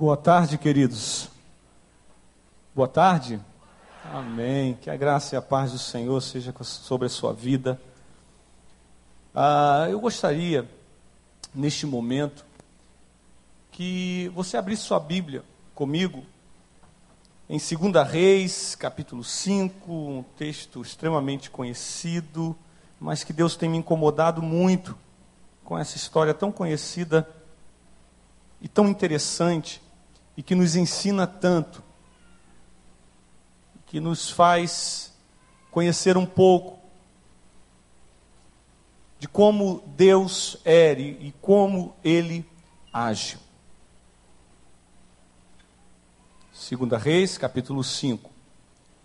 Boa tarde, queridos. Boa tarde. Amém. Que a graça e a paz do Senhor seja sobre a sua vida. Ah, eu gostaria, neste momento, que você abrisse sua Bíblia comigo em 2 Reis, capítulo 5, um texto extremamente conhecido, mas que Deus tem me incomodado muito com essa história tão conhecida e tão interessante e que nos ensina tanto, que nos faz conhecer um pouco de como Deus é e como Ele age. Segunda Reis, capítulo 5.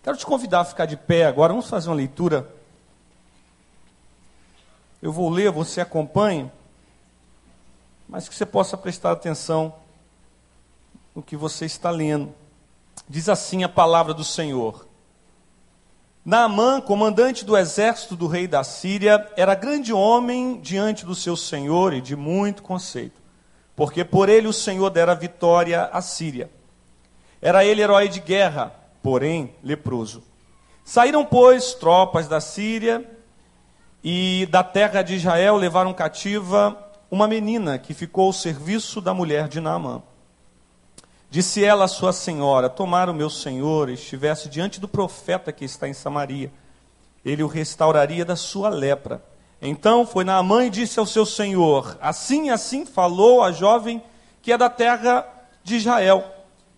Quero te convidar a ficar de pé agora, vamos fazer uma leitura. Eu vou ler, você acompanha, mas que você possa prestar atenção no que você está lendo. Diz assim a palavra do Senhor. Naamã, comandante do exército do rei da Síria, era grande homem diante do seu senhor e de muito conceito, porque por ele o Senhor dera vitória à Síria. Era ele herói de guerra, porém leproso. Saíram, pois, tropas da Síria e da terra de Israel levaram cativa uma menina que ficou ao serviço da mulher de Naamã. Disse ela à sua senhora: Tomara o meu senhor estivesse diante do profeta que está em Samaria, ele o restauraria da sua lepra. Então foi Naamã e disse ao seu senhor: Assim assim falou a jovem que é da terra de Israel.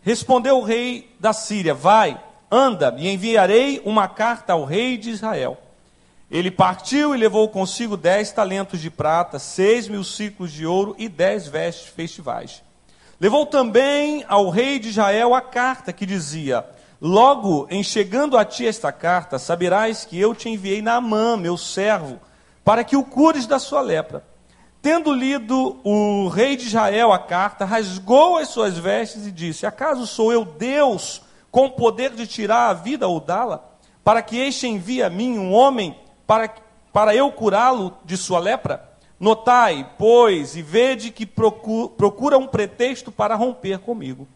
Respondeu o rei da Síria: Vai, anda, e enviarei uma carta ao rei de Israel. Ele partiu e levou consigo dez talentos de prata, seis mil ciclos de ouro e dez vestes festivais. Levou também ao rei de Israel a carta que dizia: Logo em chegando a ti esta carta, saberás que eu te enviei Naamã, meu servo, para que o cures da sua lepra. Tendo lido o rei de Israel a carta, rasgou as suas vestes e disse: Acaso sou eu Deus com o poder de tirar a vida ou dá-la? Para que este envie a mim um homem para, para eu curá-lo de sua lepra? Notai, pois, e vede que procura um pretexto para romper comigo.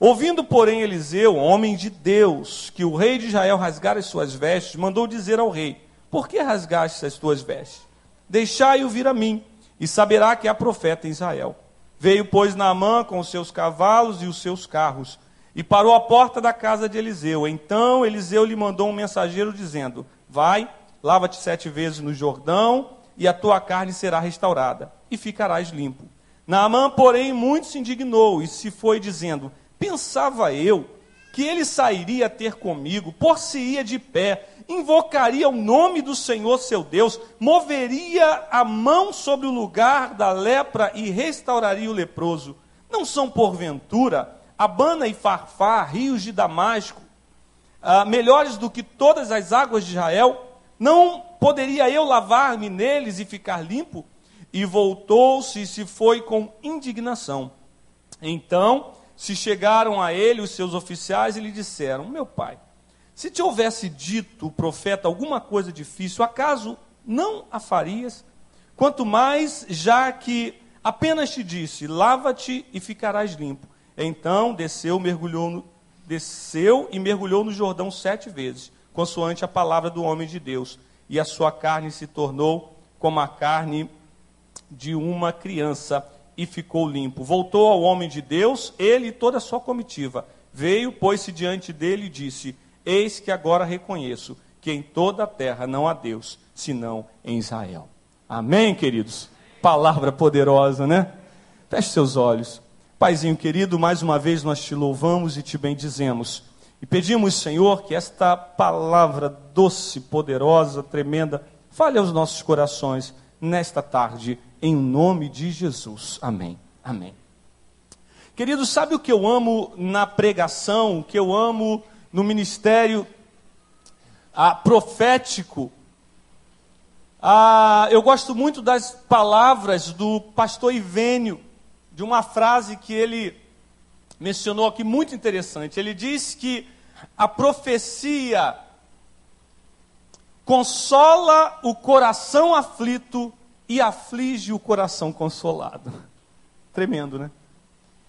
Ouvindo, porém, Eliseu, homem de Deus, que o rei de Israel rasgara as suas vestes, mandou dizer ao rei: Por que rasgaste as tuas vestes? Deixai-o vir a mim, e saberá que há profeta em Israel. Veio, pois, Naamã com os seus cavalos e os seus carros, e parou à porta da casa de Eliseu. Então Eliseu lhe mandou um mensageiro dizendo: Vai, lava-te sete vezes no Jordão e a tua carne será restaurada, e ficarás limpo. Naamã, porém, muito se indignou e se foi dizendo: Pensava eu que ele sairia ter comigo, por-se-ia de pé, invocaria o nome do Senhor seu Deus, moveria a mão sobre o lugar da lepra e restauraria o leproso. Não são, porventura, Abana e Farfá, rios de Damasco, ah, melhores do que todas as águas de Israel? Não poderia eu lavar-me neles e ficar limpo? E voltou-se e se foi com indignação. Então se chegaram a ele os seus oficiais e lhe disseram: Meu pai, se te houvesse dito o profeta alguma coisa difícil, acaso não a farias? Quanto mais, já que apenas te disse: Lava-te e ficarás limpo. Então desceu, mergulhou no, desceu e mergulhou no Jordão sete vezes consoante a palavra do homem de Deus, e a sua carne se tornou como a carne de uma criança e ficou limpo. Voltou ao homem de Deus, ele e toda a sua comitiva. Veio, pôs-se diante dele e disse: Eis que agora reconheço que em toda a terra não há Deus, senão em Israel. Amém, queridos? Palavra poderosa, né? Feche seus olhos. Paizinho querido, mais uma vez nós te louvamos e te bendizemos. E pedimos, Senhor, que esta palavra doce, poderosa, tremenda, fale aos nossos corações nesta tarde, em nome de Jesus. Amém. Amém. Queridos, sabe o que eu amo na pregação, o que eu amo no ministério ah, profético? Ah, eu gosto muito das palavras do pastor Ivênio, de uma frase que ele mencionou aqui muito interessante. Ele diz que a profecia consola o coração aflito e aflige o coração consolado. Tremendo, né?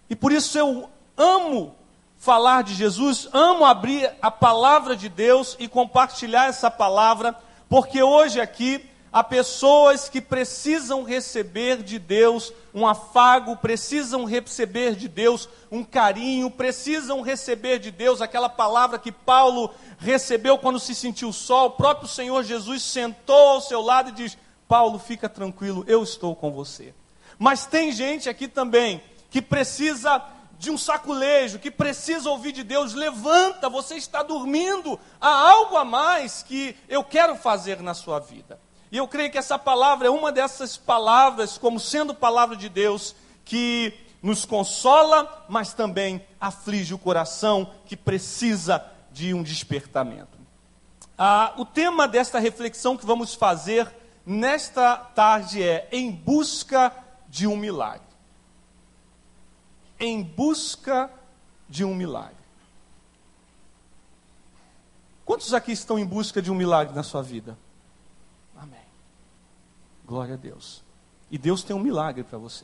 E por isso eu amo falar de Jesus, amo abrir a palavra de Deus e compartilhar essa palavra, porque hoje aqui há pessoas que precisam receber de Deus um afago, precisam receber de Deus um carinho, precisam receber de Deus aquela palavra que Paulo recebeu quando se sentiu só. O próprio Senhor Jesus sentou ao seu lado e diz: Paulo, fica tranquilo, eu estou com você. Mas tem gente aqui também que precisa de um saculejo, que precisa ouvir de Deus, levanta, você está dormindo, há algo a mais que eu quero fazer na sua vida. E eu creio que essa palavra é uma dessas palavras, como sendo palavra de Deus, que nos consola, mas também aflige o coração que precisa de um despertamento. Ah, o tema desta reflexão que vamos fazer nesta tarde é Em Busca de um Milagre em busca de um milagre. Quantos aqui estão em busca de um milagre na sua vida? Glória a Deus. E Deus tem um milagre para você.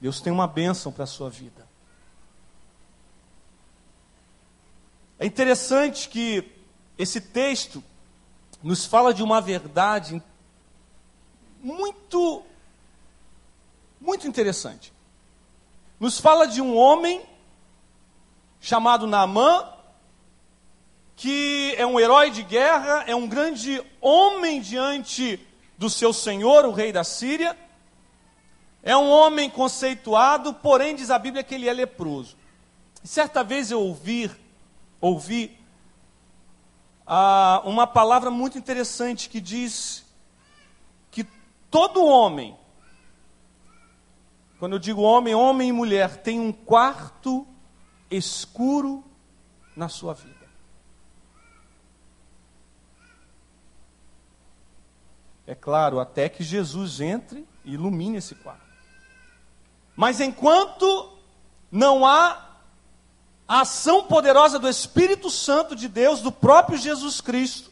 Deus tem uma bênção para a sua vida. É interessante que esse texto nos fala de uma verdade muito, muito interessante nos fala de um homem chamado Naamã, que é um herói de guerra, é um grande homem diante do seu senhor, o rei da Síria. É um homem conceituado, porém diz a Bíblia que ele é leproso. Certa vez eu ouvi, ouvi ah, uma palavra muito interessante que diz que todo homem quando eu digo homem, homem e mulher, tem um quarto escuro na sua vida. É claro, até que Jesus entre e ilumine esse quarto. Mas enquanto não há a ação poderosa do Espírito Santo de Deus, do próprio Jesus Cristo,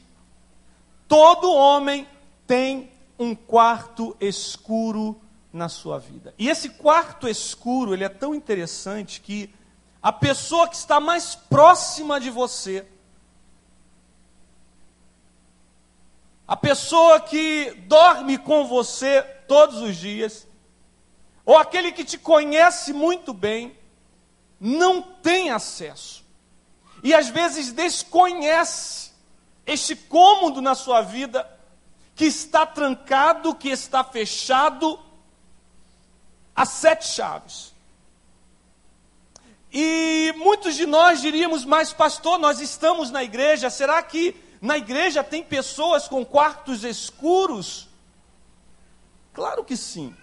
todo homem tem um quarto escuro na sua vida. E esse quarto escuro, ele é tão interessante que a pessoa que está mais próxima de você, a pessoa que dorme com você todos os dias, ou aquele que te conhece muito bem, não tem acesso. E às vezes desconhece este cômodo na sua vida que está trancado, que está fechado, as sete chaves. E muitos de nós diríamos, mas pastor, nós estamos na igreja, será que na igreja tem pessoas com quartos escuros? Claro que sim.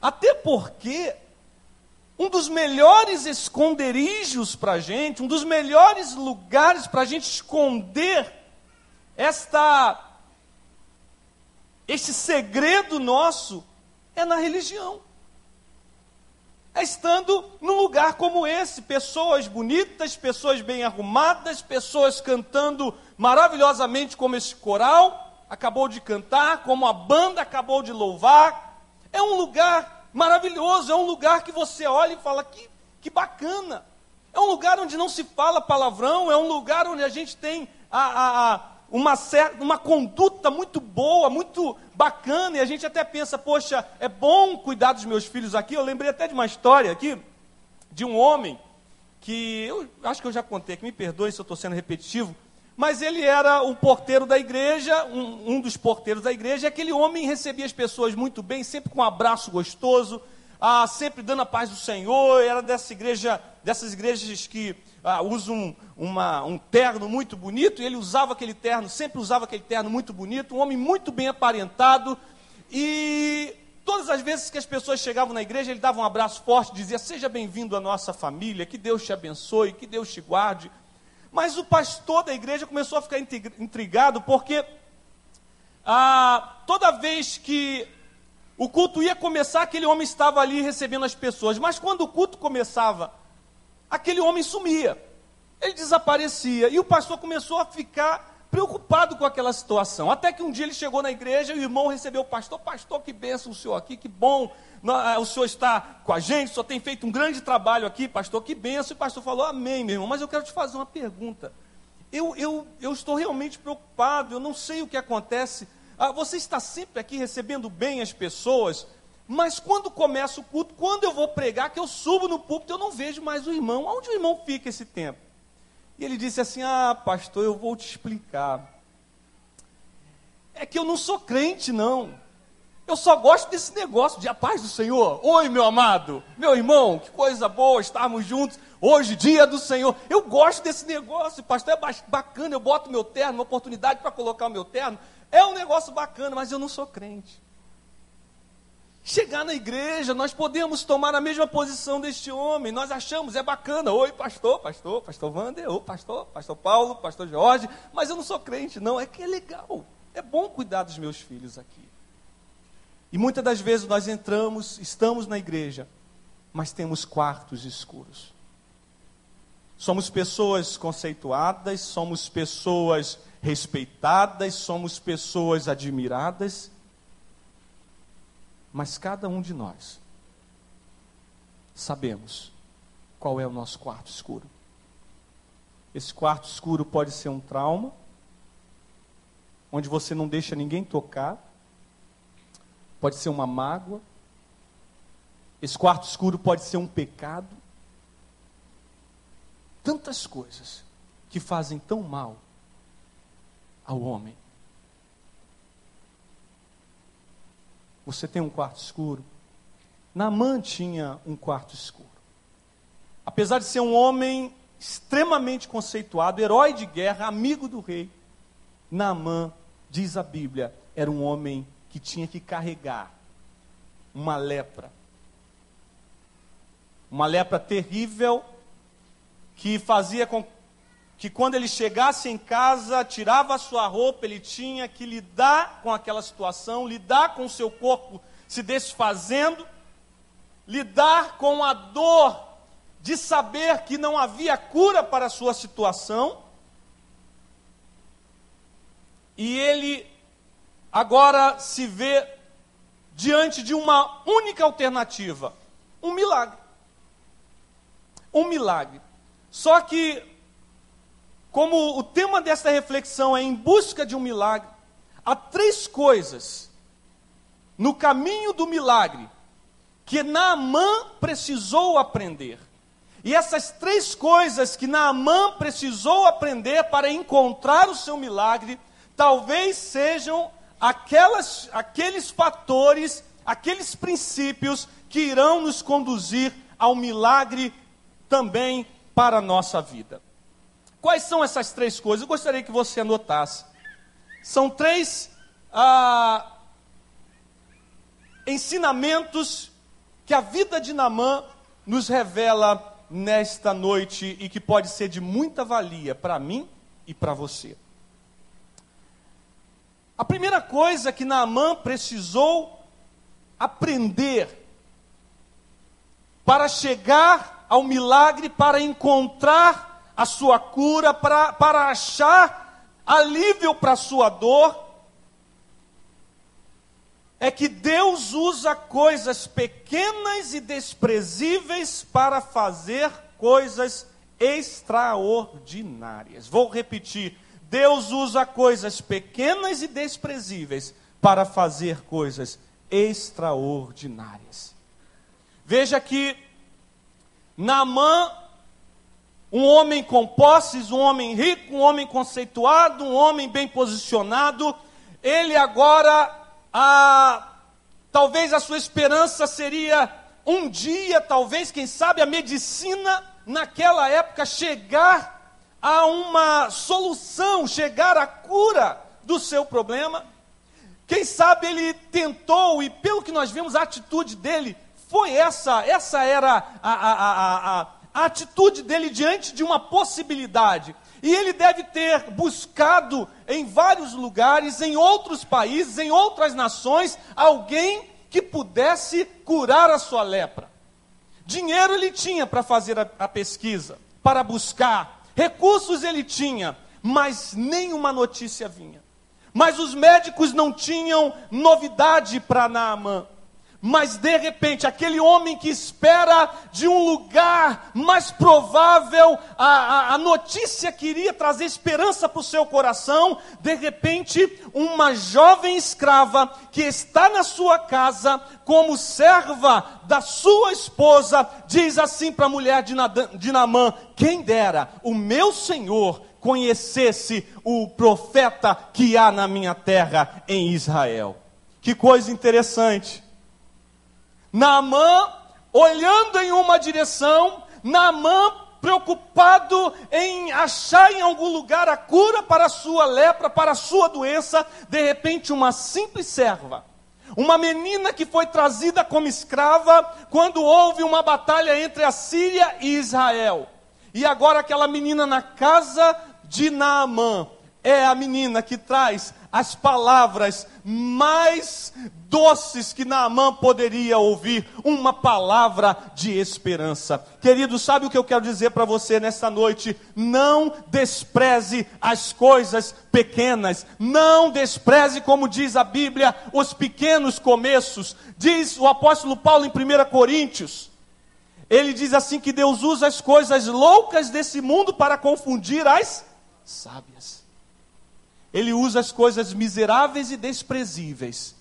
Até porque um dos melhores esconderijos para a gente, um dos melhores lugares para a gente esconder esta, este segredo nosso é na religião é estando num lugar como esse, pessoas bonitas, pessoas bem arrumadas, pessoas cantando maravilhosamente como esse coral acabou de cantar, como a banda acabou de louvar. É um lugar maravilhoso, é um lugar que você olha e fala que, que bacana. É um lugar onde não se fala palavrão, é um lugar onde a gente tem a, a, a uma, certa, uma conduta muito boa, muito bacana, e a gente até pensa, poxa, é bom cuidar dos meus filhos aqui. Eu lembrei até de uma história aqui, de um homem, que eu acho que eu já contei, que me perdoe se eu estou sendo repetitivo, mas ele era o porteiro da igreja, um, um, dos porteiros da igreja, e aquele homem recebia as pessoas muito bem, sempre com um abraço gostoso, ah, sempre dando a paz do Senhor, era dessa igreja, dessas igrejas que ah, usa um, uma, um terno muito bonito, e ele usava aquele terno, sempre usava aquele terno muito bonito, um homem muito bem aparentado, e todas as vezes que as pessoas chegavam na igreja, ele dava um abraço forte, dizia: Seja bem-vindo à nossa família, que Deus te abençoe, que Deus te guarde. Mas o pastor da igreja começou a ficar intrigado, porque ah, toda vez que o culto ia começar, aquele homem estava ali recebendo as pessoas, mas quando o culto começava, aquele homem sumia, ele desaparecia. E o pastor começou a ficar preocupado com aquela situação. Até que um dia ele chegou na igreja e o irmão recebeu o pastor. Pastor, que benção o senhor aqui, que bom. Ah, o senhor está com a gente, o senhor tem feito um grande trabalho aqui, pastor, que benção. E o pastor falou, amém, meu irmão. Mas eu quero te fazer uma pergunta. Eu, eu, eu estou realmente preocupado, eu não sei o que acontece. Ah, você está sempre aqui recebendo bem as pessoas, mas quando começa o culto, quando eu vou pregar, que eu subo no púlpito, eu não vejo mais o irmão. Onde o irmão fica esse tempo? E ele disse assim: Ah, pastor, eu vou te explicar. É que eu não sou crente, não. Eu só gosto desse negócio de a paz do Senhor. Oi, meu amado, meu irmão, que coisa boa estarmos juntos. Hoje, dia do Senhor. Eu gosto desse negócio, pastor, é bacana. Eu boto meu terno, uma oportunidade para colocar o meu terno. É um negócio bacana, mas eu não sou crente chegar na igreja, nós podemos tomar a mesma posição deste homem. Nós achamos, é bacana. Oi, pastor, pastor, pastor Wander, oi, pastor, pastor Paulo, pastor Jorge. Mas eu não sou crente, não. É que é legal. É bom cuidar dos meus filhos aqui. E muitas das vezes nós entramos, estamos na igreja, mas temos quartos escuros. Somos pessoas conceituadas, somos pessoas respeitadas, somos pessoas admiradas, mas cada um de nós sabemos qual é o nosso quarto escuro. Esse quarto escuro pode ser um trauma, onde você não deixa ninguém tocar, pode ser uma mágoa, esse quarto escuro pode ser um pecado. Tantas coisas que fazem tão mal ao homem. Você tem um quarto escuro? Naamã tinha um quarto escuro. Apesar de ser um homem extremamente conceituado, herói de guerra, amigo do rei, Naamã, diz a Bíblia, era um homem que tinha que carregar uma lepra. Uma lepra terrível que fazia com que quando ele chegasse em casa, tirava a sua roupa, ele tinha que lidar com aquela situação, lidar com o seu corpo se desfazendo, lidar com a dor de saber que não havia cura para a sua situação. E ele agora se vê diante de uma única alternativa: um milagre. Um milagre. Só que como o tema desta reflexão é em busca de um milagre, há três coisas no caminho do milagre que Naamã precisou aprender. E essas três coisas que Naamã precisou aprender para encontrar o seu milagre, talvez sejam aquelas, aqueles fatores, aqueles princípios que irão nos conduzir ao milagre também para a nossa vida. Quais são essas três coisas? Eu gostaria que você anotasse. São três ah, ensinamentos que a vida de Namã nos revela nesta noite e que pode ser de muita valia para mim e para você. A primeira coisa que Naamã precisou aprender para chegar ao milagre, para encontrar a sua cura, para, para achar alívio para a sua dor, é que Deus usa coisas pequenas e desprezíveis para fazer coisas extraordinárias. Vou repetir: Deus usa coisas pequenas e desprezíveis para fazer coisas extraordinárias. Veja que Naamã um homem com posses, um homem rico, um homem conceituado, um homem bem posicionado. Ele agora, a, talvez a sua esperança seria um dia, talvez, quem sabe, a medicina naquela época chegar a uma solução, chegar à cura do seu problema. Quem sabe ele tentou, e pelo que nós vimos, a atitude dele foi essa, essa era a, a, a, a a atitude dele diante de uma possibilidade. E ele deve ter buscado em vários lugares, em outros países, em outras nações, alguém que pudesse curar a sua lepra. Dinheiro ele tinha para fazer a, a pesquisa, para buscar, recursos ele tinha, mas nenhuma notícia vinha. Mas os médicos não tinham novidade para Naamã. Mas de repente, aquele homem que espera de um lugar mais provável, a, a, a notícia que iria trazer esperança para o seu coração, de repente, uma jovem escrava que está na sua casa, como serva da sua esposa, diz assim para a mulher de, de Namã: Quem dera o meu senhor conhecesse o profeta que há na minha terra em Israel. Que coisa interessante. Naamã olhando em uma direção, Naamã preocupado em achar em algum lugar a cura para a sua lepra, para a sua doença, de repente uma simples serva, uma menina que foi trazida como escrava quando houve uma batalha entre a Síria e Israel. E agora aquela menina na casa de Naamã é a menina que traz as palavras mais doces que Naamã poderia ouvir, uma palavra de esperança. Querido, sabe o que eu quero dizer para você nesta noite? Não despreze as coisas pequenas, não despreze, como diz a Bíblia, os pequenos começos. Diz o apóstolo Paulo em 1 Coríntios. Ele diz assim que Deus usa as coisas loucas desse mundo para confundir as sábias. Ele usa as coisas miseráveis e desprezíveis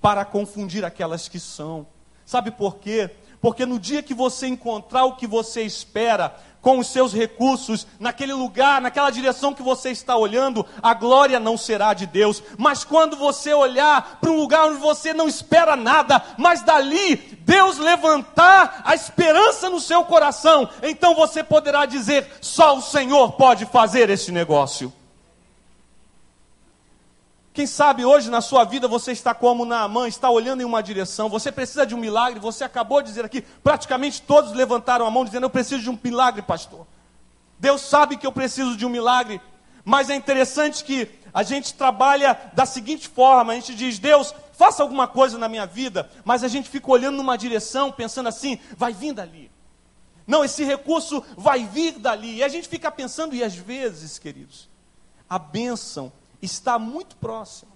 para confundir aquelas que são. Sabe por quê? Porque no dia que você encontrar o que você espera, com os seus recursos, naquele lugar, naquela direção que você está olhando, a glória não será de Deus. Mas quando você olhar para um lugar onde você não espera nada, mas dali Deus levantar a esperança no seu coração, então você poderá dizer: só o Senhor pode fazer esse negócio. Quem sabe hoje na sua vida você está como Naamã, está olhando em uma direção, você precisa de um milagre, você acabou de dizer aqui, praticamente todos levantaram a mão dizendo: Eu preciso de um milagre, pastor. Deus sabe que eu preciso de um milagre, mas é interessante que a gente trabalha da seguinte forma: a gente diz, Deus, faça alguma coisa na minha vida, mas a gente fica olhando numa direção, pensando assim, vai vir dali. Não, esse recurso vai vir dali. E a gente fica pensando, e às vezes, queridos, a bênção está muito próximo.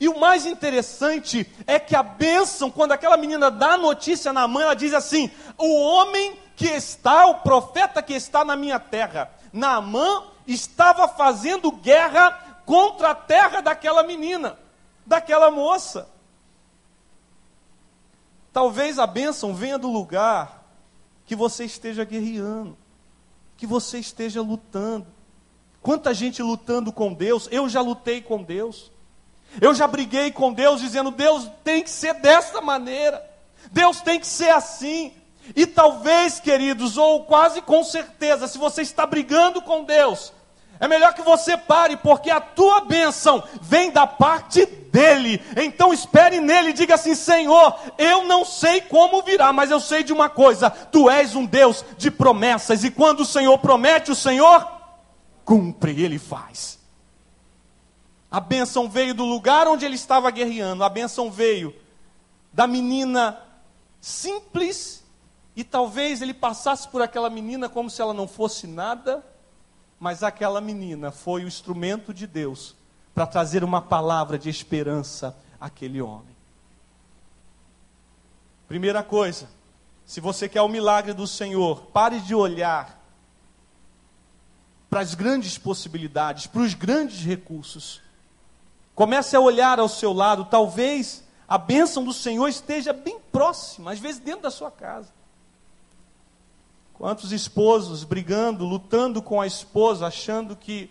E o mais interessante é que a bênção, quando aquela menina dá a notícia na mãe, ela diz assim: o homem que está, o profeta que está na minha terra, Naamã, estava fazendo guerra contra a terra daquela menina, daquela moça. Talvez a bênção venha do lugar que você esteja guerreando, que você esteja lutando. Quanta gente lutando com Deus, eu já lutei com Deus. Eu já briguei com Deus dizendo: Deus tem que ser dessa maneira. Deus tem que ser assim. E talvez, queridos, ou quase com certeza, se você está brigando com Deus, é melhor que você pare, porque a tua bênção vem da parte dele. Então espere nele e diga assim: Senhor, eu não sei como virá, mas eu sei de uma coisa: tu és um Deus de promessas, e quando o Senhor promete, o Senhor cumpre, ele faz. A bênção veio do lugar onde ele estava guerreando, a bênção veio da menina simples, e talvez ele passasse por aquela menina como se ela não fosse nada, mas aquela menina foi o instrumento de Deus para trazer uma palavra de esperança àquele homem. Primeira coisa, se você quer o milagre do Senhor, pare de olhar para as grandes possibilidades, para os grandes recursos. Comece a olhar ao seu lado, talvez a bênção do Senhor esteja bem próxima, às vezes dentro da sua casa. Quantos esposos brigando, lutando com a esposa, achando que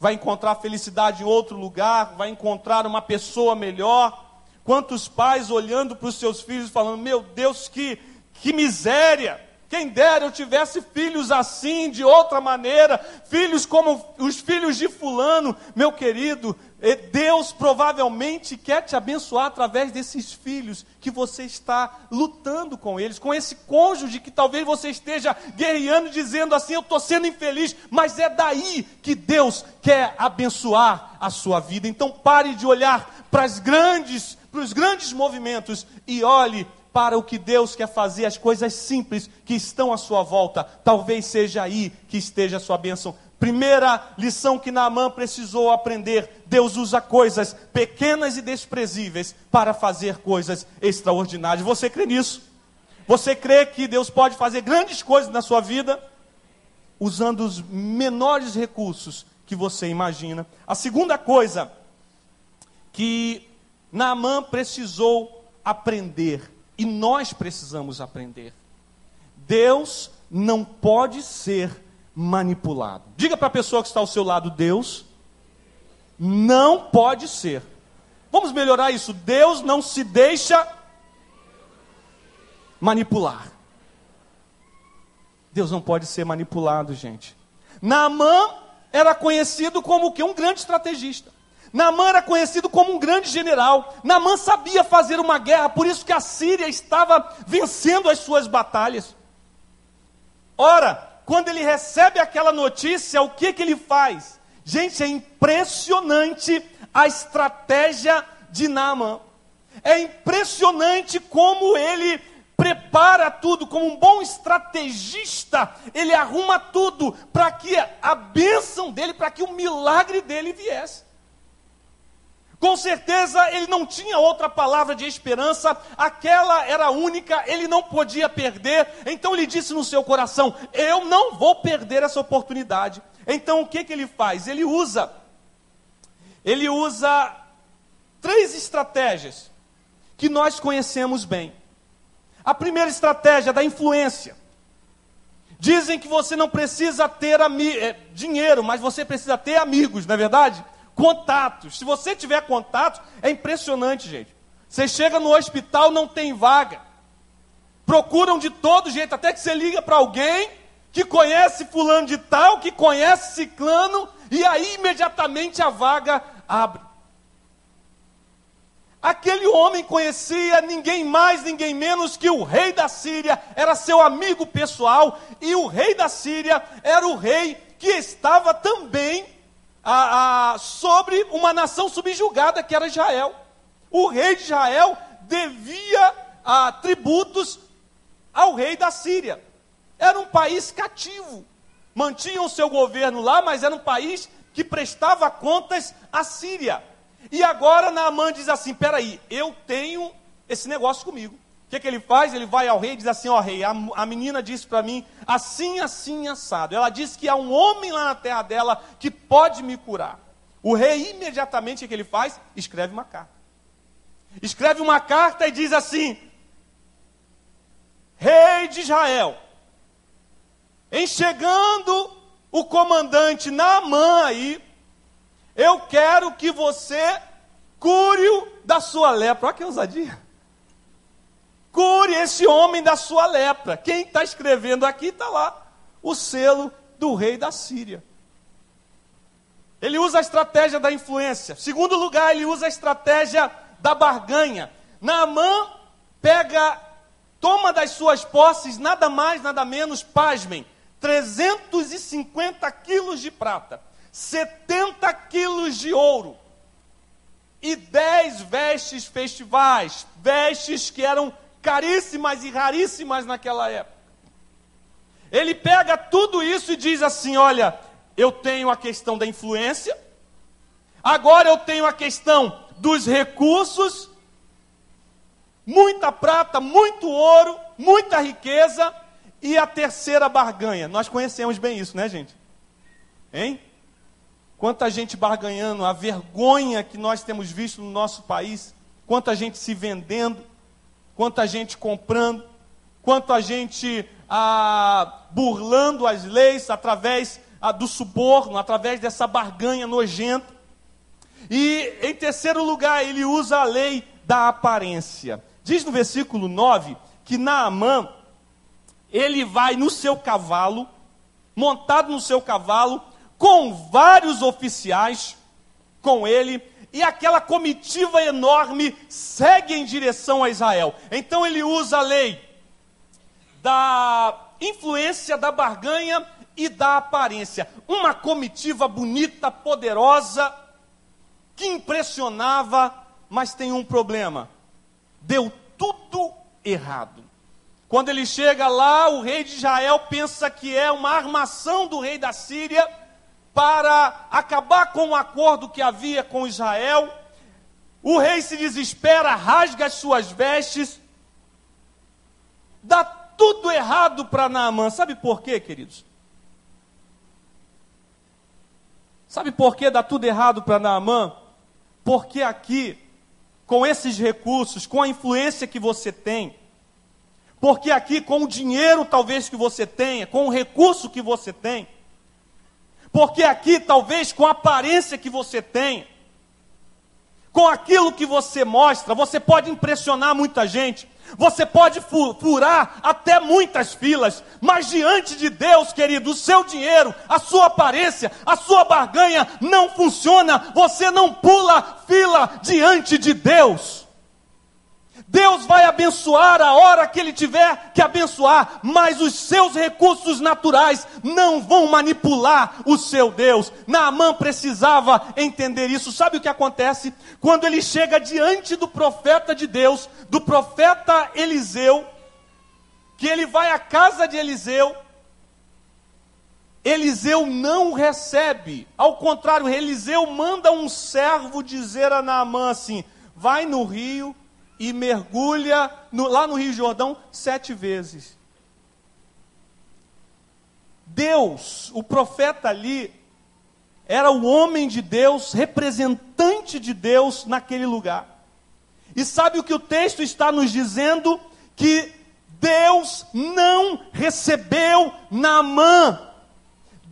vai encontrar felicidade em outro lugar, vai encontrar uma pessoa melhor. Quantos pais olhando para os seus filhos falando: Meu Deus, que, que miséria! Quem dera eu tivesse filhos assim, de outra maneira, filhos como os filhos de Fulano, meu querido. Deus provavelmente quer te abençoar através desses filhos que você está lutando com eles, com esse cônjuge que talvez você esteja guerreando, dizendo assim: Eu estou sendo infeliz, mas é daí que Deus quer abençoar a sua vida. Então pare de olhar para as grandes, para os grandes movimentos e olhe para o que Deus quer fazer, as coisas simples que estão à sua volta. Talvez seja aí que esteja a sua bênção. Primeira lição que Naamã precisou aprender: Deus usa coisas pequenas e desprezíveis para fazer coisas extraordinárias. Você crê nisso? Você crê que Deus pode fazer grandes coisas na sua vida usando os menores recursos que você imagina? A segunda coisa que Naamã precisou aprender, e nós precisamos aprender: Deus não pode ser manipulado. Diga para a pessoa que está ao seu lado: Deus não pode ser. Vamos melhorar isso. Deus não se deixa manipular. Deus não pode ser manipulado, gente. Naamã era conhecido como que um grande estrategista. Naamã era conhecido como um grande general. Naamã sabia fazer uma guerra, por isso que a Síria estava vencendo as suas batalhas. Ora, quando ele recebe aquela notícia, o que, que ele faz? Gente, é impressionante a estratégia de Naamã. É impressionante como ele prepara tudo, como um bom estrategista, ele arruma tudo para que a bênção dele, para que o milagre dele viesse. Com certeza ele não tinha outra palavra de esperança, aquela era única, ele não podia perder. Então ele disse no seu coração: Eu não vou perder essa oportunidade. Então o que, que ele faz? Ele usa, ele usa três estratégias que nós conhecemos bem. A primeira estratégia da influência. Dizem que você não precisa ter é, dinheiro, mas você precisa ter amigos, não é verdade? Contatos. Se você tiver contatos, é impressionante, gente. Você chega no hospital, não tem vaga. Procuram de todo jeito, até que você liga para alguém que conhece fulano de tal, que conhece ciclano, e aí imediatamente a vaga abre. Aquele homem conhecia ninguém mais, ninguém menos que o rei da Síria, era seu amigo pessoal, e o rei da Síria era o rei que estava também a, a, sobre uma nação subjugada que era Israel. O rei de Israel devia a, tributos ao rei da Síria. Era um país cativo. Mantinham o seu governo lá, mas era um país que prestava contas à Síria. E agora Naamã diz assim: peraí, eu tenho esse negócio comigo que, que ele faz? Ele vai ao rei e diz assim: Ó rei, a, a menina disse para mim, assim, assim, assado. Ela disse que há um homem lá na terra dela que pode me curar. O rei, imediatamente, o que ele faz? Escreve uma carta. Escreve uma carta e diz assim: Rei de Israel, em chegando o comandante Naamã aí, eu quero que você cure-o da sua lepra. Olha que ousadia. Cure esse homem da sua lepra. Quem está escrevendo aqui está lá. O selo do rei da Síria. Ele usa a estratégia da influência. Segundo lugar, ele usa a estratégia da barganha. Naamã pega, toma das suas posses nada mais, nada menos, pasmem, 350 quilos de prata, 70 quilos de ouro e 10 vestes festivais, vestes que eram caríssimas e raríssimas naquela época. Ele pega tudo isso e diz assim: olha, eu tenho a questão da influência, agora eu tenho a questão dos recursos, muita prata, muito ouro, muita riqueza, e a terceira barganha. Nós conhecemos bem isso, né, gente? Hein? Quanta gente barganhando, a vergonha que nós temos visto no nosso país, quanta gente se vendendo quanta gente comprando, quanta gente ah, burlando as leis através ah, do suborno, através dessa barganha nojenta. E em terceiro lugar, ele usa a lei da aparência. Diz no versículo 9 que Naamã, ele vai no seu cavalo, montado no seu cavalo, com vários oficiais com ele, e aquela comitiva enorme segue em direção a Israel. Então ele usa a lei da influência da barganha e da aparência. Uma comitiva bonita, poderosa, que impressionava, mas tem um problema. Deu tudo errado. Quando ele chega lá, o rei de Israel pensa que é uma armação do rei da Síria para acabar com o acordo que havia com Israel. O rei se desespera, rasga as suas vestes, dá tudo errado para Naamã. Sabe por quê, queridos? Sabe por que dá tudo errado para Naamã? Porque aqui, com esses recursos, com a influência que você tem, porque aqui, com o dinheiro talvez que você tenha, com o recurso que você tem, porque aqui, talvez com a aparência que você tem, com aquilo que você mostra, você pode impressionar muita gente, você pode furar até muitas filas, mas diante de Deus, querido, o seu dinheiro, a sua aparência, a sua barganha não funciona, você não pula fila diante de Deus. Deus vai abençoar a hora que Ele tiver que abençoar, mas os seus recursos naturais não vão manipular o seu Deus. Naamã precisava entender isso. Sabe o que acontece? Quando ele chega diante do profeta de Deus, do profeta Eliseu, que ele vai à casa de Eliseu, Eliseu não recebe. Ao contrário, Eliseu manda um servo dizer a Naamã assim: vai no rio e mergulha no, lá no Rio Jordão sete vezes. Deus, o profeta ali, era o homem de Deus, representante de Deus naquele lugar. E sabe o que o texto está nos dizendo? Que Deus não recebeu Naamã.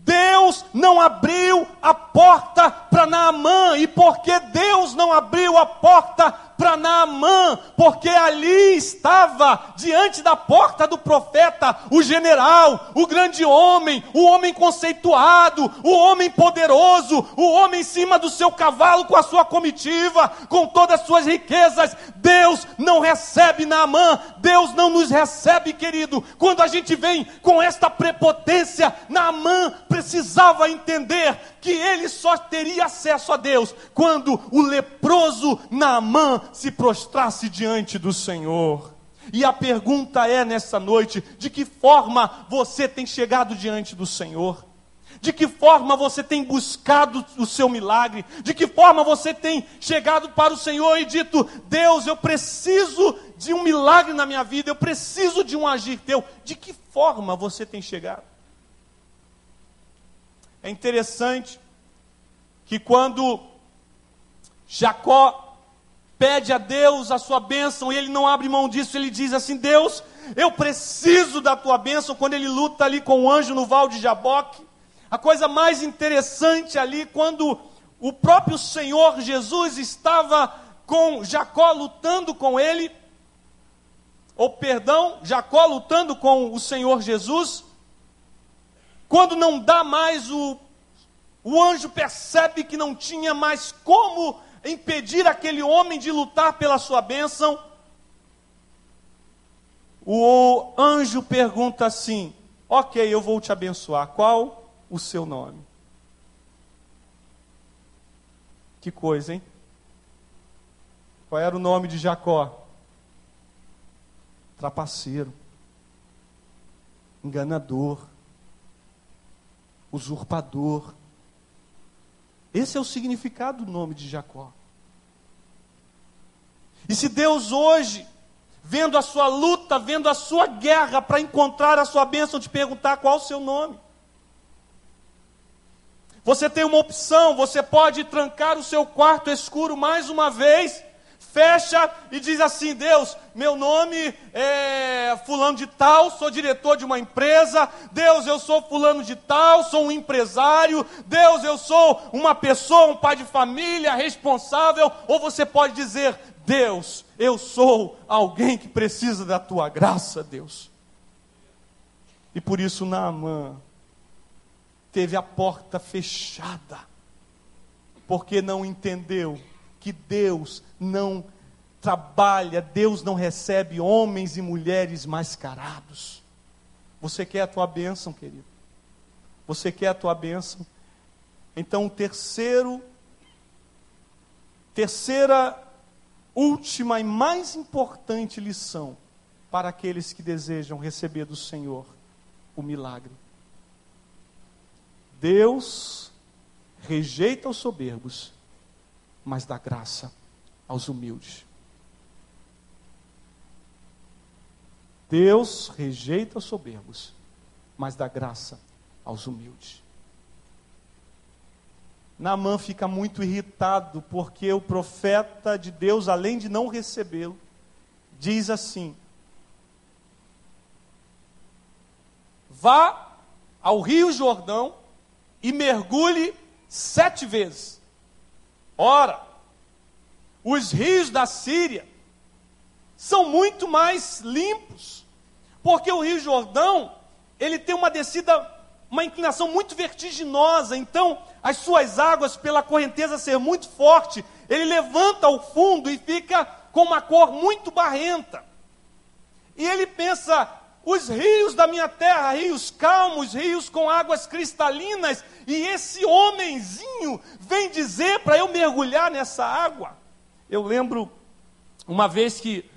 Deus não abriu a porta para Naamã. E porque Deus não abriu a porta para Naamã, porque ali estava, diante da porta do profeta, o general, o grande homem, o homem conceituado, o homem poderoso, o homem em cima do seu cavalo com a sua comitiva, com todas as suas riquezas. Deus não recebe Naamã, Deus não nos recebe, querido. Quando a gente vem com esta prepotência, Naamã precisava entender que ele só teria acesso a Deus quando o leproso Naamã se prostrasse diante do Senhor. E a pergunta é nessa noite: de que forma você tem chegado diante do Senhor? De que forma você tem buscado o seu milagre? De que forma você tem chegado para o Senhor e dito: Deus, eu preciso de um milagre na minha vida, eu preciso de um agir teu? De que forma você tem chegado? É interessante que quando Jacó pede a Deus a sua bênção e ele não abre mão disso, ele diz assim: Deus, eu preciso da tua bênção. Quando ele luta ali com o anjo no val de Jaboque, a coisa mais interessante ali, quando o próprio Senhor Jesus estava com Jacó lutando com ele, ou perdão, Jacó lutando com o Senhor Jesus, quando não dá mais o. O anjo percebe que não tinha mais como impedir aquele homem de lutar pela sua bênção. O anjo pergunta assim: Ok, eu vou te abençoar. Qual o seu nome? Que coisa, hein? Qual era o nome de Jacó? Trapaceiro, enganador, usurpador. Esse é o significado do nome de Jacó. E se Deus hoje, vendo a sua luta, vendo a sua guerra para encontrar a sua bênção, te perguntar qual o seu nome. Você tem uma opção, você pode trancar o seu quarto escuro mais uma vez fecha e diz assim: Deus, meu nome é Fulano de Tal, sou diretor de uma empresa. Deus, eu sou Fulano de Tal, sou um empresário. Deus, eu sou uma pessoa, um pai de família responsável. Ou você pode dizer: Deus, eu sou alguém que precisa da tua graça, Deus. E por isso Naamã teve a porta fechada, porque não entendeu que Deus não trabalha, Deus não recebe homens e mulheres mascarados. Você quer a tua bênção, querido? Você quer a tua bênção? Então, terceiro, terceira, última e mais importante lição para aqueles que desejam receber do Senhor o milagre. Deus rejeita os soberbos, mas dá graça aos humildes. Deus rejeita os soberbos, mas dá graça aos humildes. Naamã fica muito irritado porque o profeta de Deus, além de não recebê-lo, diz assim: Vá ao Rio Jordão e mergulhe sete vezes. Ora, os rios da Síria são muito mais limpos porque o Rio Jordão, ele tem uma descida, uma inclinação muito vertiginosa, então as suas águas, pela correnteza ser muito forte, ele levanta ao fundo e fica com uma cor muito barrenta. E ele pensa: os rios da minha terra, rios calmos, rios com águas cristalinas, e esse homenzinho vem dizer para eu mergulhar nessa água. Eu lembro uma vez que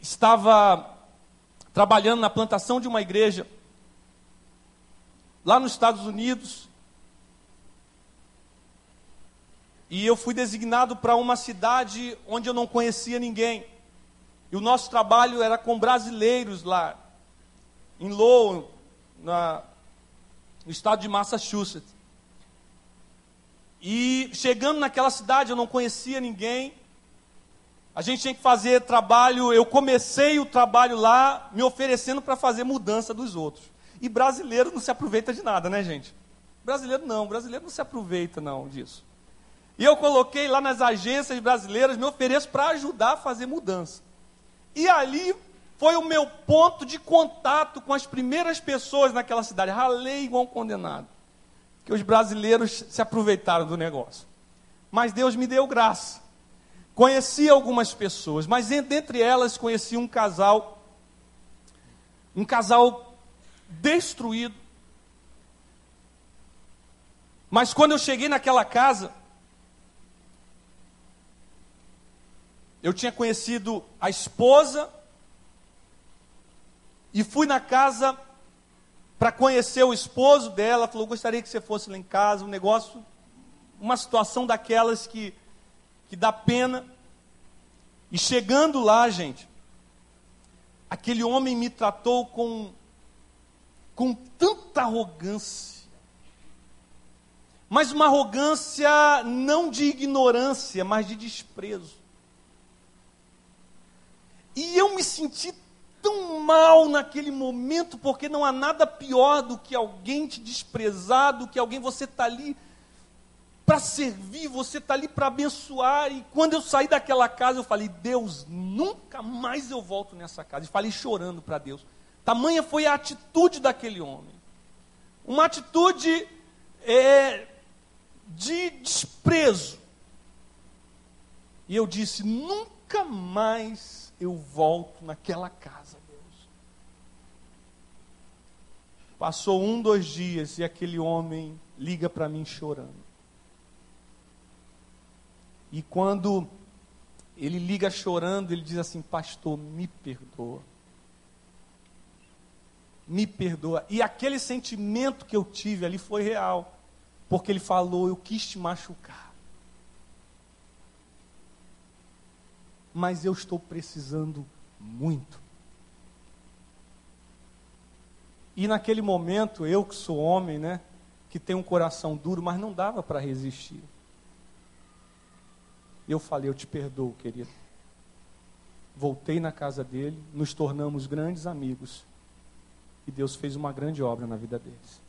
estava trabalhando na plantação de uma igreja lá nos Estados Unidos. E eu fui designado para uma cidade onde eu não conhecia ninguém. E o nosso trabalho era com brasileiros lá, em Lowell, na, no estado de Massachusetts. E chegando naquela cidade, eu não conhecia ninguém. A gente tinha que fazer trabalho, eu comecei o trabalho lá me oferecendo para fazer mudança dos outros. E brasileiro não se aproveita de nada, né, gente? Brasileiro não, brasileiro não se aproveita não disso. E eu coloquei lá nas agências brasileiras, me ofereço para ajudar a fazer mudança. E ali foi o meu ponto de contato com as primeiras pessoas naquela cidade. Ralei igual um condenado. Que os brasileiros se aproveitaram do negócio. Mas Deus me deu graça. Conheci algumas pessoas, mas dentre elas conheci um casal, um casal destruído. Mas quando eu cheguei naquela casa, eu tinha conhecido a esposa e fui na casa para conhecer o esposo dela. Falou: gostaria que você fosse lá em casa. Um negócio, uma situação daquelas que que dá pena. E chegando lá, gente, aquele homem me tratou com, com tanta arrogância. Mas uma arrogância não de ignorância, mas de desprezo. E eu me senti tão mal naquele momento, porque não há nada pior do que alguém te desprezar, do que alguém você está ali para servir, você está ali para abençoar. E quando eu saí daquela casa, eu falei: Deus, nunca mais eu volto nessa casa. E falei chorando para Deus. Tamanha foi a atitude daquele homem. Uma atitude é, de desprezo. E eu disse: nunca mais eu volto naquela casa, Deus. Passou um, dois dias e aquele homem liga para mim chorando. E quando ele liga chorando, ele diz assim: Pastor, me perdoa. Me perdoa. E aquele sentimento que eu tive ali foi real. Porque ele falou: Eu quis te machucar. Mas eu estou precisando muito. E naquele momento, eu que sou homem, né? Que tenho um coração duro, mas não dava para resistir. Eu falei, eu te perdoo, querido. Voltei na casa dele, nos tornamos grandes amigos. E Deus fez uma grande obra na vida deles.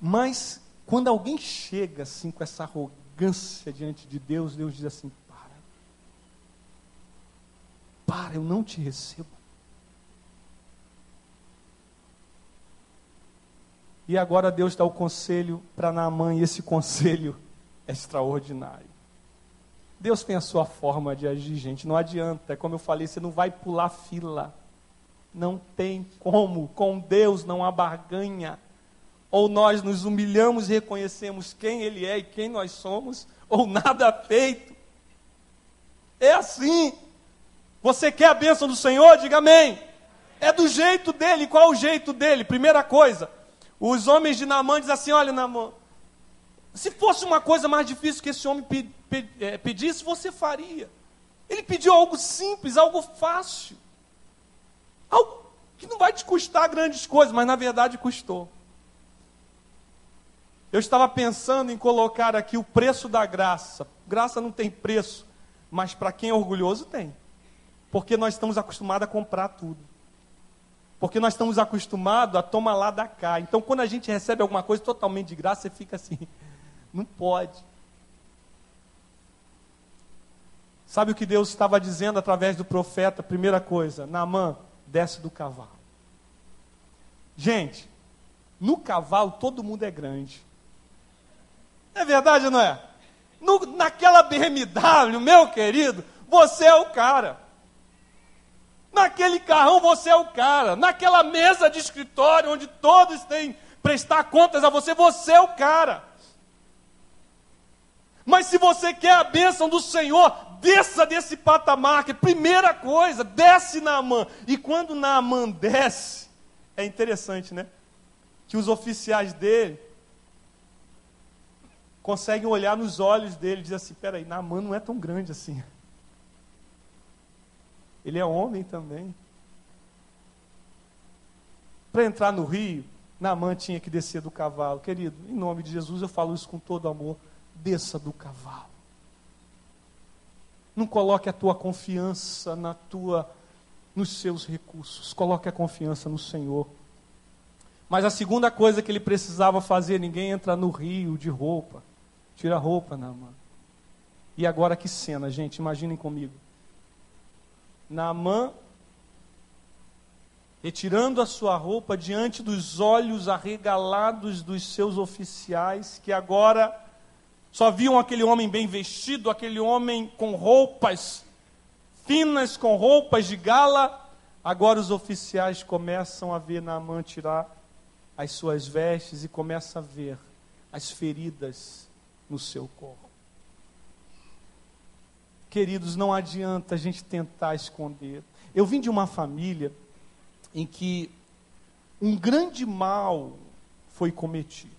Mas, quando alguém chega assim com essa arrogância diante de Deus, Deus diz assim: para. Para, eu não te recebo. E agora Deus dá o conselho para Naamã, e esse conselho extraordinário. Deus tem a sua forma de agir, gente. Não adianta. É como eu falei, você não vai pular fila. Não tem como. Com Deus não há barganha. Ou nós nos humilhamos e reconhecemos quem Ele é e quem nós somos, ou nada feito. É assim. Você quer a bênção do Senhor? Diga amém. É do jeito dele. Qual é o jeito dele? Primeira coisa, Os homens de Naamã dizem assim: olha, Naamã, se fosse uma coisa mais difícil que esse homem é, pedisse, você faria. Ele pediu algo simples, algo fácil. Algo que não vai te custar grandes coisas, mas na verdade custou. Eu estava pensando em colocar aqui o preço da graça. Graça não tem preço, mas para quem é orgulhoso tem. Porque nós estamos acostumados a comprar tudo. Porque nós estamos acostumados a tomar lá da cá. Então, quando a gente recebe alguma coisa totalmente de graça, você fica assim: não pode. Sabe o que Deus estava dizendo através do profeta? Primeira coisa: Naamã, desce do cavalo. Gente, no cavalo todo mundo é grande. É verdade ou não é? No, naquela BMW, meu querido, você é o cara. Naquele carrão você é o cara. Naquela mesa de escritório onde todos têm prestar contas a você, você é o cara. Mas se você quer a bênção do Senhor, desça desse patamar, que primeira coisa, desce Naamã. E quando Naamã desce, é interessante, né? Que os oficiais dele conseguem olhar nos olhos dele e dizer assim: peraí, Naamã não é tão grande assim. Ele é homem também. Para entrar no rio, Naamã tinha que descer do cavalo. Querido, em nome de Jesus eu falo isso com todo amor. Desça do cavalo. Não coloque a tua confiança na tua nos seus recursos. Coloque a confiança no Senhor. Mas a segunda coisa que ele precisava fazer, ninguém entra no rio de roupa. Tira a roupa, Naamã. E agora que cena, gente, imaginem comigo. Naamã retirando a sua roupa diante dos olhos arregalados dos seus oficiais, que agora só viam aquele homem bem vestido, aquele homem com roupas finas, com roupas de gala. Agora os oficiais começam a ver Naamã tirar as suas vestes e começam a ver as feridas no seu corpo. Queridos, não adianta a gente tentar esconder. Eu vim de uma família em que um grande mal foi cometido.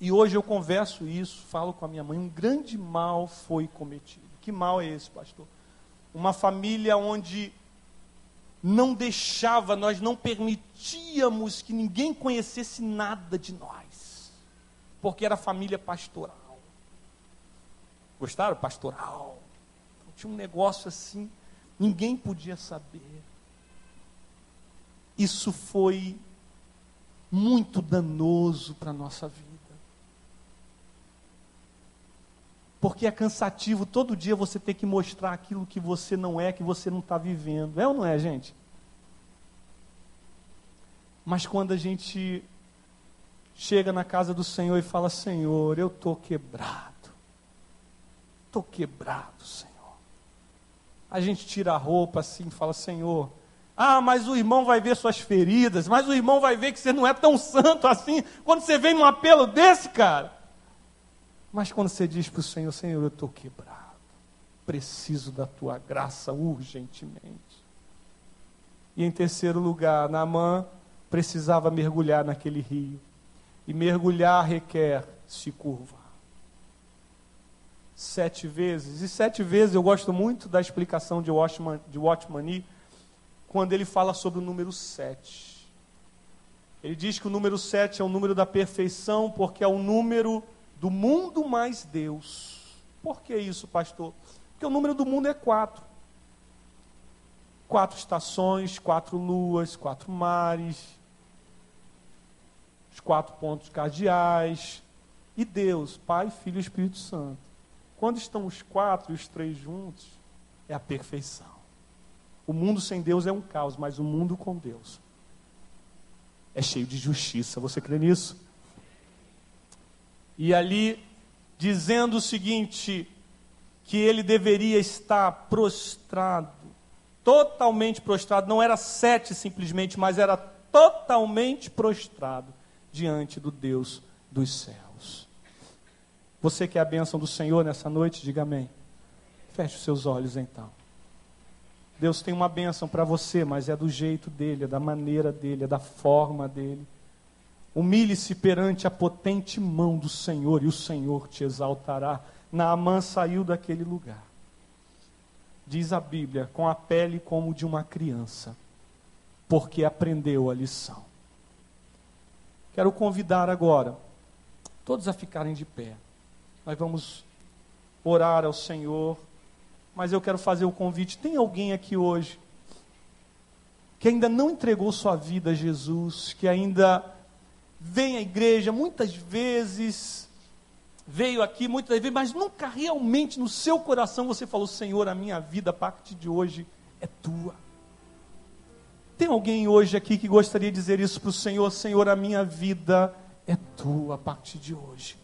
E hoje eu converso isso, falo com a minha mãe, um grande mal foi cometido. Que mal é esse, pastor? Uma família onde não deixava, nós não permitíamos que ninguém conhecesse nada de nós, porque era família pastoral. Gostaram? Pastoral. Tinha um negócio assim, ninguém podia saber. Isso foi muito danoso para a nossa vida. Porque é cansativo todo dia você ter que mostrar aquilo que você não é, que você não está vivendo. É ou não é, gente? Mas quando a gente chega na casa do Senhor e fala: Senhor, eu estou quebrado estou quebrado, Senhor. A gente tira a roupa assim e fala, Senhor, ah, mas o irmão vai ver suas feridas, mas o irmão vai ver que você não é tão santo assim, quando você vem num apelo desse, cara. Mas quando você diz para o Senhor, Senhor, eu estou quebrado, preciso da tua graça urgentemente. E em terceiro lugar, Naamã precisava mergulhar naquele rio. E mergulhar requer se curvar sete vezes. E sete vezes eu gosto muito da explicação de Watchman, de Watchman quando ele fala sobre o número sete. Ele diz que o número sete é o número da perfeição, porque é o número do mundo mais Deus. Por que isso, pastor? Porque o número do mundo é quatro. Quatro estações, quatro luas, quatro mares, os quatro pontos cardeais. E Deus, Pai, Filho e Espírito Santo. Quando estão os quatro e os três juntos, é a perfeição. O mundo sem Deus é um caos, mas o mundo com Deus é cheio de justiça. Você crê nisso? E ali, dizendo o seguinte: que ele deveria estar prostrado, totalmente prostrado, não era sete simplesmente, mas era totalmente prostrado diante do Deus dos céus. Você quer a bênção do Senhor nessa noite? Diga amém. Feche os seus olhos então. Deus tem uma bênção para você, mas é do jeito dele, é da maneira dele, é da forma dele. Humilhe-se perante a potente mão do Senhor e o Senhor te exaltará. Naamã saiu daquele lugar. Diz a Bíblia, com a pele como de uma criança, porque aprendeu a lição. Quero convidar agora todos a ficarem de pé. Nós vamos orar ao Senhor, mas eu quero fazer o convite. Tem alguém aqui hoje que ainda não entregou sua vida a Jesus, que ainda vem à igreja muitas vezes, veio aqui muitas vezes, mas nunca realmente no seu coração você falou: Senhor, a minha vida a partir de hoje é tua. Tem alguém hoje aqui que gostaria de dizer isso para o Senhor: Senhor, a minha vida é tua a partir de hoje.